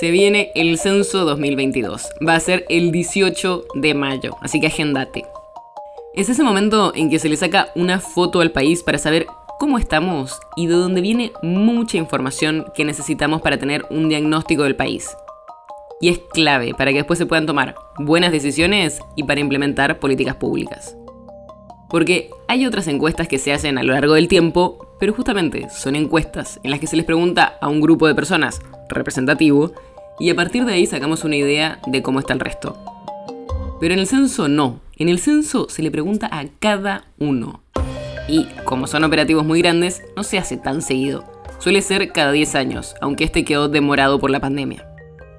Se viene el censo 2022. Va a ser el 18 de mayo, así que agéndate. Es ese momento en que se le saca una foto al país para saber cómo estamos y de dónde viene mucha información que necesitamos para tener un diagnóstico del país. Y es clave para que después se puedan tomar buenas decisiones y para implementar políticas públicas. Porque hay otras encuestas que se hacen a lo largo del tiempo, pero justamente son encuestas en las que se les pregunta a un grupo de personas representativo y a partir de ahí sacamos una idea de cómo está el resto. Pero en el censo no, en el censo se le pregunta a cada uno. Y como son operativos muy grandes, no se hace tan seguido. Suele ser cada 10 años, aunque este quedó demorado por la pandemia.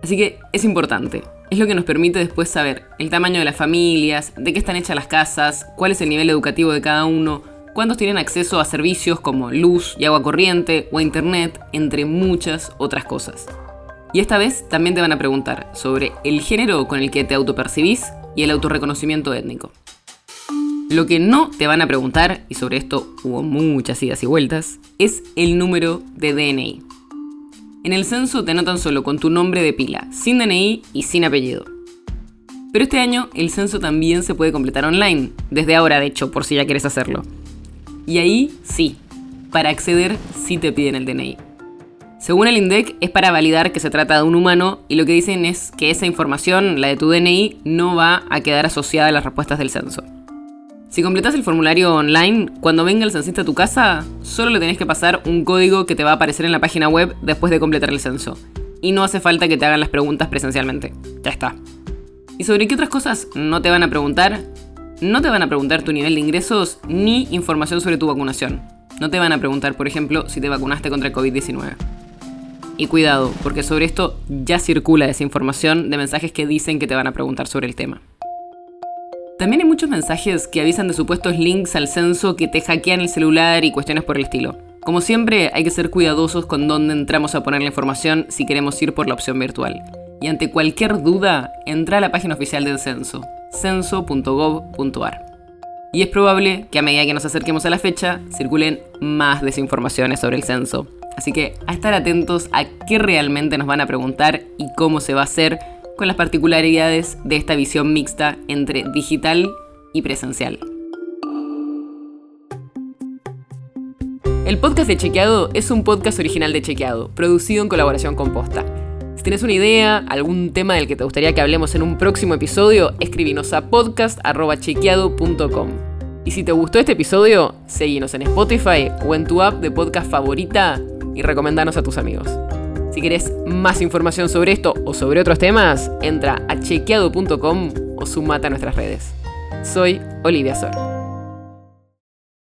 Así que es importante. Es lo que nos permite después saber el tamaño de las familias, de qué están hechas las casas, cuál es el nivel educativo de cada uno, cuántos tienen acceso a servicios como luz y agua corriente o a internet, entre muchas otras cosas. Y esta vez también te van a preguntar sobre el género con el que te autopercibís y el autorreconocimiento étnico. Lo que no te van a preguntar, y sobre esto hubo muchas idas y vueltas, es el número de DNI. En el censo te anotan solo con tu nombre de pila, sin DNI y sin apellido. Pero este año el censo también se puede completar online, desde ahora de hecho, por si ya quieres hacerlo. Y ahí sí, para acceder sí te piden el DNI. Según el INDEC es para validar que se trata de un humano y lo que dicen es que esa información, la de tu DNI, no va a quedar asociada a las respuestas del censo. Si completas el formulario online, cuando venga el censista a tu casa, solo le tenés que pasar un código que te va a aparecer en la página web después de completar el censo. Y no hace falta que te hagan las preguntas presencialmente. Ya está. ¿Y sobre qué otras cosas no te van a preguntar? No te van a preguntar tu nivel de ingresos ni información sobre tu vacunación. No te van a preguntar, por ejemplo, si te vacunaste contra el COVID-19. Y cuidado, porque sobre esto ya circula desinformación de mensajes que dicen que te van a preguntar sobre el tema. También hay muchos mensajes que avisan de supuestos links al censo que te hackean el celular y cuestiones por el estilo. Como siempre, hay que ser cuidadosos con dónde entramos a poner la información si queremos ir por la opción virtual. Y ante cualquier duda, entra a la página oficial del censo, censo.gov.ar. Y es probable que a medida que nos acerquemos a la fecha, circulen más desinformaciones sobre el censo. Así que a estar atentos a qué realmente nos van a preguntar y cómo se va a hacer con las particularidades de esta visión mixta entre digital y presencial. El podcast de Chequeado es un podcast original de Chequeado, producido en colaboración con Posta. Si tienes una idea, algún tema del que te gustaría que hablemos en un próximo episodio, escribinos a podcast.chequeado.com. Y si te gustó este episodio, seguinos en Spotify o en tu app de podcast favorita y recomendanos a tus amigos. Si querés más información sobre esto o sobre otros temas, entra a chequeado.com o sumate a nuestras redes. Soy Olivia Sor.